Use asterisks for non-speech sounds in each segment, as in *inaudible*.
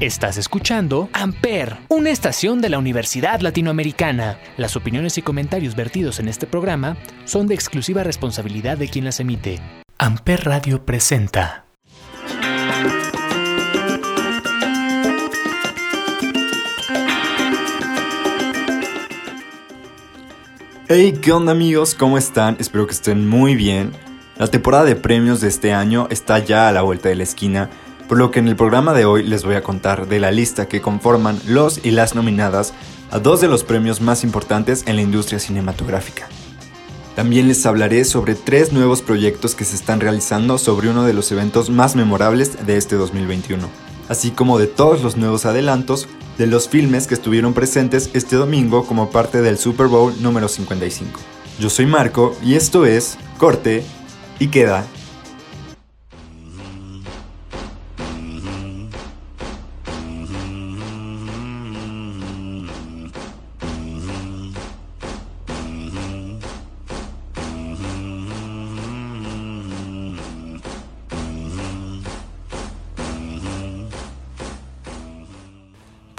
Estás escuchando Amper, una estación de la Universidad Latinoamericana. Las opiniones y comentarios vertidos en este programa son de exclusiva responsabilidad de quien las emite. Amper Radio presenta. Hey, ¿qué onda amigos? ¿Cómo están? Espero que estén muy bien. La temporada de premios de este año está ya a la vuelta de la esquina por lo que en el programa de hoy les voy a contar de la lista que conforman los y las nominadas a dos de los premios más importantes en la industria cinematográfica. También les hablaré sobre tres nuevos proyectos que se están realizando sobre uno de los eventos más memorables de este 2021, así como de todos los nuevos adelantos de los filmes que estuvieron presentes este domingo como parte del Super Bowl número 55. Yo soy Marco y esto es Corte y Queda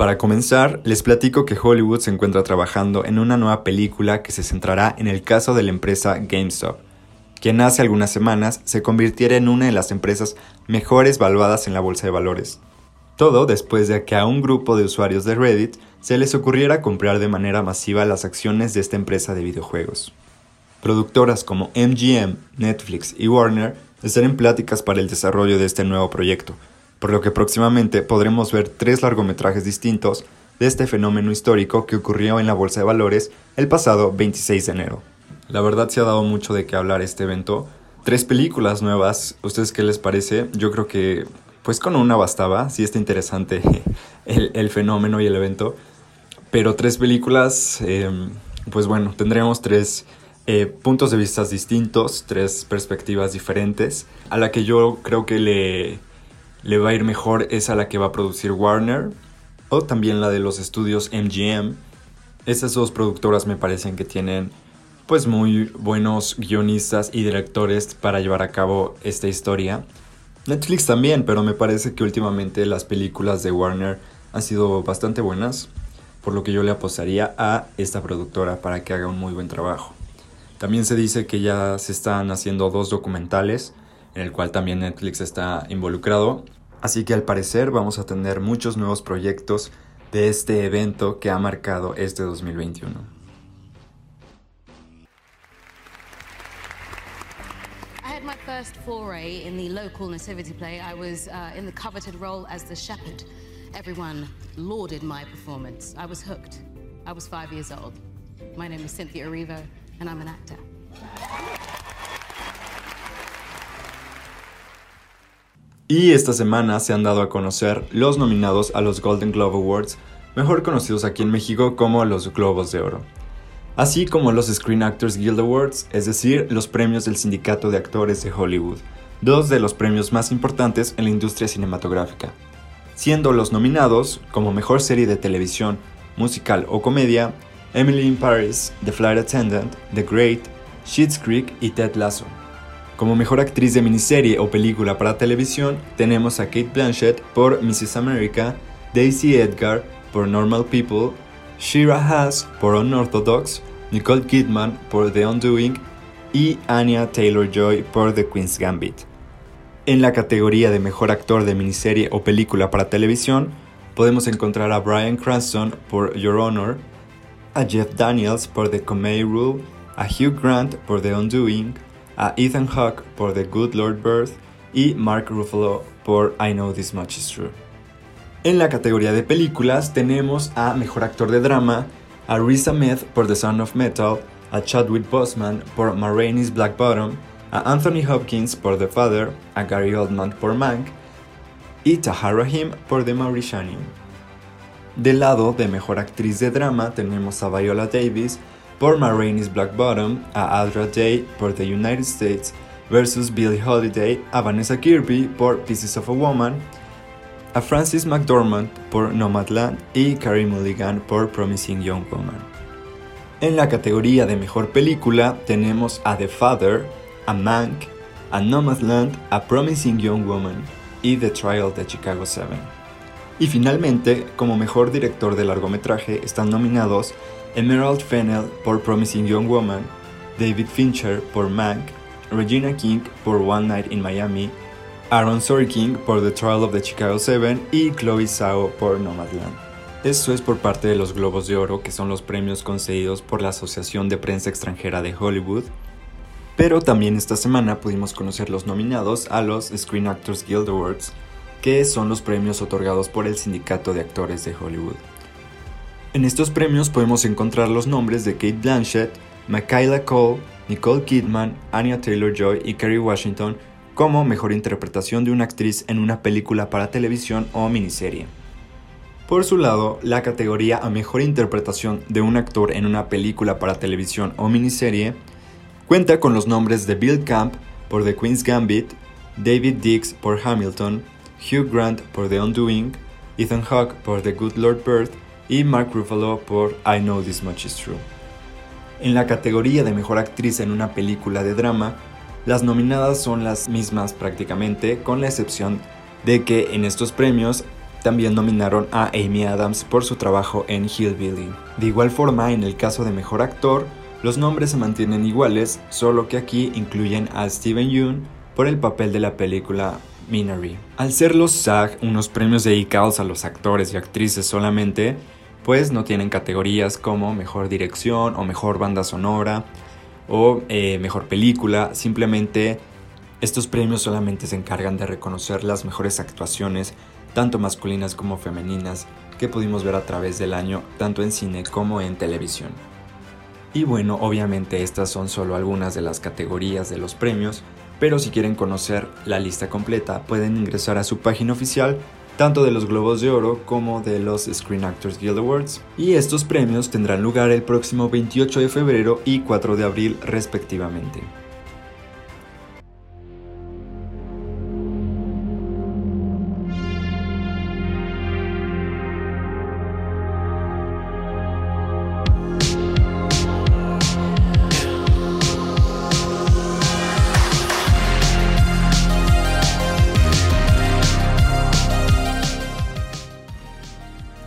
Para comenzar, les platico que Hollywood se encuentra trabajando en una nueva película que se centrará en el caso de la empresa GameStop, quien hace algunas semanas se convirtiera en una de las empresas mejores valuadas en la bolsa de valores. Todo después de que a un grupo de usuarios de Reddit se les ocurriera comprar de manera masiva las acciones de esta empresa de videojuegos. Productoras como MGM, Netflix y Warner están en pláticas para el desarrollo de este nuevo proyecto, por lo que próximamente podremos ver tres largometrajes distintos de este fenómeno histórico que ocurrió en la Bolsa de Valores el pasado 26 de enero. La verdad se ha dado mucho de qué hablar este evento. Tres películas nuevas, ¿ustedes qué les parece? Yo creo que pues con una bastaba, sí está interesante *laughs* el, fenómeno y el evento. Pero tres películas, em, pues bueno, tendremos tres eh, puntos de vista distintos, tres perspectivas diferentes, a la que yo creo que le le va a ir mejor es a la que va a producir Warner o también la de los estudios MGM. Esas dos productoras me parecen que tienen pues muy buenos guionistas y directores para llevar a cabo esta historia. Netflix también, pero me parece que últimamente las películas de Warner han sido bastante buenas, por lo que yo le apostaría a esta productora para que haga un muy buen trabajo. También se dice que ya se están haciendo dos documentales en el cual también Netflix está involucrado. Así que al parecer vamos a tener muchos nuevos proyectos de este evento que ha marcado este 2021. I had my first foray in the local nativity play. I was uh, in the coveted role as the shepherd. Everyone lauded my performance. I was hooked. I was five years old. My name is Cynthia Erivo, and I'm an actor. Y esta semana se han dado a conocer los nominados a los Golden Globe Awards, mejor conocidos aquí en México como los Globos de Oro, así como los Screen Actors Guild Awards, es decir, los premios del Sindicato de Actores de Hollywood, dos de los premios más importantes en la industria cinematográfica, siendo los nominados como mejor serie de televisión, musical o comedia, Emily in Paris, The Flight Attendant, The Great, Schitt's Creek y Ted Lasso. Como mejor actriz de miniserie o película para televisión tenemos a Kate Blanchett por Mrs. America, Daisy Edgar por Normal People, Shira Haas por Unorthodox, Nicole Kidman por The Undoing y Anya Taylor-Joy por The Queen's Gambit. En la categoría de mejor actor de miniserie o película para televisión podemos encontrar a Brian Cranston por Your Honor, a Jeff Daniels por The Comedy Rule, a Hugh Grant por The Undoing, a Ethan Hawke por The Good Lord Birth y Mark Ruffalo por I Know This Much Is True. En la categoría de películas tenemos a Mejor Actor de Drama, a Riz Ahmed por The Sound of Metal, a Chadwick Boseman por Ma Black Bottom, a Anthony Hopkins por The Father, a Gary Oldman por Mank y Tahar Rahim por The Mauritian. Del lado de Mejor Actriz de Drama tenemos a Viola Davis por Ma Black Bottom, a Adra Day por The United States versus Billie Holiday, a Vanessa Kirby por Pieces of a Woman, a Francis McDormand por Nomadland y Carrie Mulligan por Promising Young Woman. En la categoría de mejor película tenemos a The Father, a Mank, a Nomadland, a Promising Young Woman y The Trial de Chicago 7. Y finalmente, como mejor director de largometraje están nominados Emerald Fennell por Promising Young Woman, David Fincher por Mank, Regina King por One Night in Miami, Aaron Sorkin por The Trial of the Chicago Seven y Chloe Zhao por Nomadland. Esto es por parte de los Globos de Oro, que son los premios concedidos por la Asociación de Prensa Extranjera de Hollywood. Pero también esta semana pudimos conocer los nominados a los Screen Actors Guild Awards, que son los premios otorgados por el Sindicato de Actores de Hollywood. En estos premios podemos encontrar los nombres de Kate Blanchett, Michaela Cole, Nicole Kidman, Anya Taylor-Joy y Kerry Washington como mejor interpretación de una actriz en una película para televisión o miniserie. Por su lado, la categoría a mejor interpretación de un actor en una película para televisión o miniserie cuenta con los nombres de Bill Camp por The Queen's Gambit, David Dix por Hamilton, Hugh Grant por The Undoing, Ethan Hawke por The Good Lord Birth y Mark Ruffalo por I Know This Much Is True. En la categoría de mejor actriz en una película de drama, las nominadas son las mismas prácticamente, con la excepción de que en estos premios también nominaron a Amy Adams por su trabajo en Hillbilly. De igual forma, en el caso de mejor actor, los nombres se mantienen iguales, solo que aquí incluyen a Steven Yeun por el papel de la película Minari. Al ser los SAG unos premios dedicados a los actores y actrices solamente, pues no tienen categorías como mejor dirección o mejor banda sonora o eh, mejor película, simplemente estos premios solamente se encargan de reconocer las mejores actuaciones, tanto masculinas como femeninas, que pudimos ver a través del año, tanto en cine como en televisión. Y bueno, obviamente estas son solo algunas de las categorías de los premios, pero si quieren conocer la lista completa pueden ingresar a su página oficial tanto de los Globos de Oro como de los Screen Actors Guild Awards. Y estos premios tendrán lugar el próximo 28 de febrero y 4 de abril respectivamente.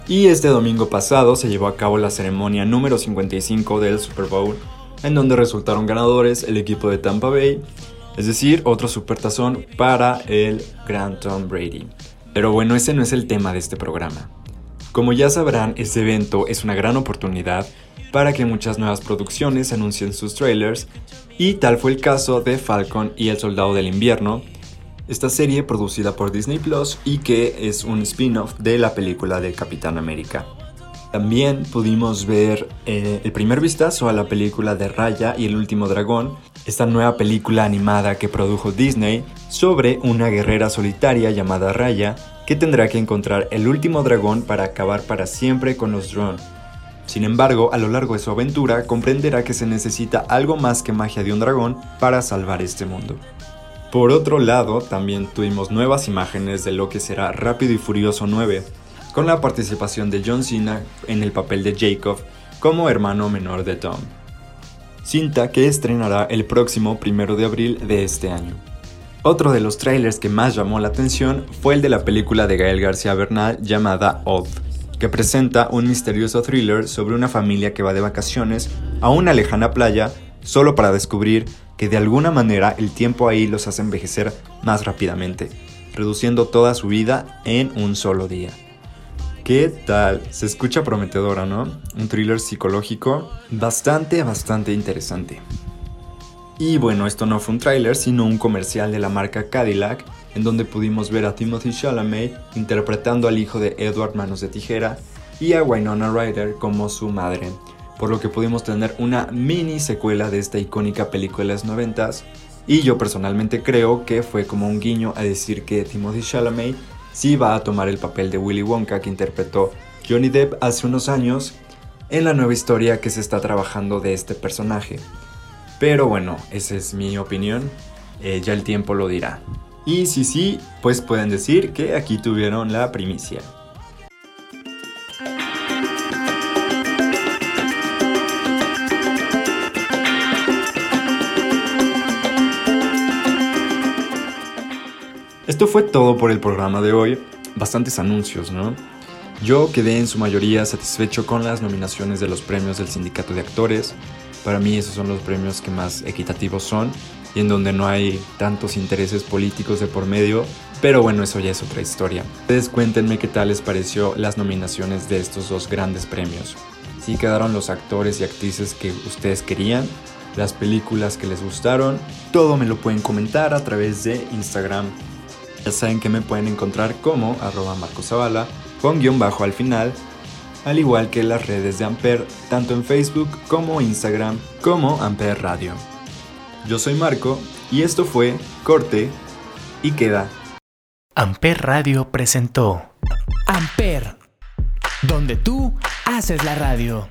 Y este domingo pasado se llevó a cabo la ceremonia número 55 del Super Bowl, en donde resultaron ganadores el equipo de Tampa Bay, es decir, otro supertazón para el Grand Tom Brady. Pero bueno, ese no es el tema de este programa. Como ya sabrán, este evento es una gran oportunidad para que muchas nuevas producciones anuncien sus trailers, y tal fue el caso de Falcon y el Soldado del Invierno, esta serie producida por Disney Plus y que es un spin-off de la película de Capitán América. También pudimos ver eh, el primer vistazo a la película de Raya y el último dragón, esta nueva película animada que produjo Disney sobre una guerrera solitaria llamada Raya que tendrá que encontrar el último dragón para acabar para siempre con los drones. Sin embargo, a lo largo de su aventura comprenderá que se necesita algo más que magia de un dragón para salvar este mundo. Por otro lado, también tuvimos nuevas imágenes de lo que será Rápido y Furioso 9, con la participación de John Cena en el papel de Jacob como hermano menor de Tom. Cinta que estrenará el próximo 1 de abril de este año. Otro de los trailers que más llamó la atención fue el de la película de Gael García Bernal llamada Odd, que presenta un misterioso thriller sobre una familia que va de vacaciones a una lejana playa solo para descubrir que de alguna manera el tiempo ahí los hace envejecer más rápidamente, reduciendo toda su vida en un solo día. ¿Qué tal? Se escucha prometedora, ¿no? Un thriller psicológico bastante, bastante interesante. Y bueno, esto no fue un tráiler, sino un comercial de la marca Cadillac, en donde pudimos ver a Timothy Chalamet interpretando al hijo de Edward Manos de Tijera y a Winona Ryder como su madre, por lo que pudimos tener una mini secuela de esta icónica película de los noventas, y yo personalmente creo que fue como un guiño a decir que Timothy Chalamet sí va a tomar el papel de Willy Wonka que interpretó Johnny Depp hace unos años en la nueva historia que se está trabajando de este personaje. Pero bueno, esa es mi opinión, eh, ya el tiempo lo dirá. Y si sí, pues pueden decir que aquí tuvieron la primicia. Esto fue todo por el programa de hoy. bastantes anuncios, ¿no? Yo quedé en su mayoría satisfecho con las nominaciones de los premios del sindicato de actores. Para mí esos son los premios que más equitativos son y en donde no hay tantos intereses políticos de por medio, pero bueno, eso ya es otra historia. Ustedes cuéntenme qué tal les pareció las nominaciones de estos dos grandes premios. Si quedaron los actores y actrices que ustedes querían, las películas que les gustaron, todo me lo pueden comentar a través de Instagram. Ya saben que me pueden encontrar como arroba marcosavala con guion bajo al final, al igual que las redes de Amper, tanto en Facebook como Instagram, como Amper Radio. Yo soy Marco y esto fue Corte y Queda. Amper Radio presentó Amper, donde tú haces la radio.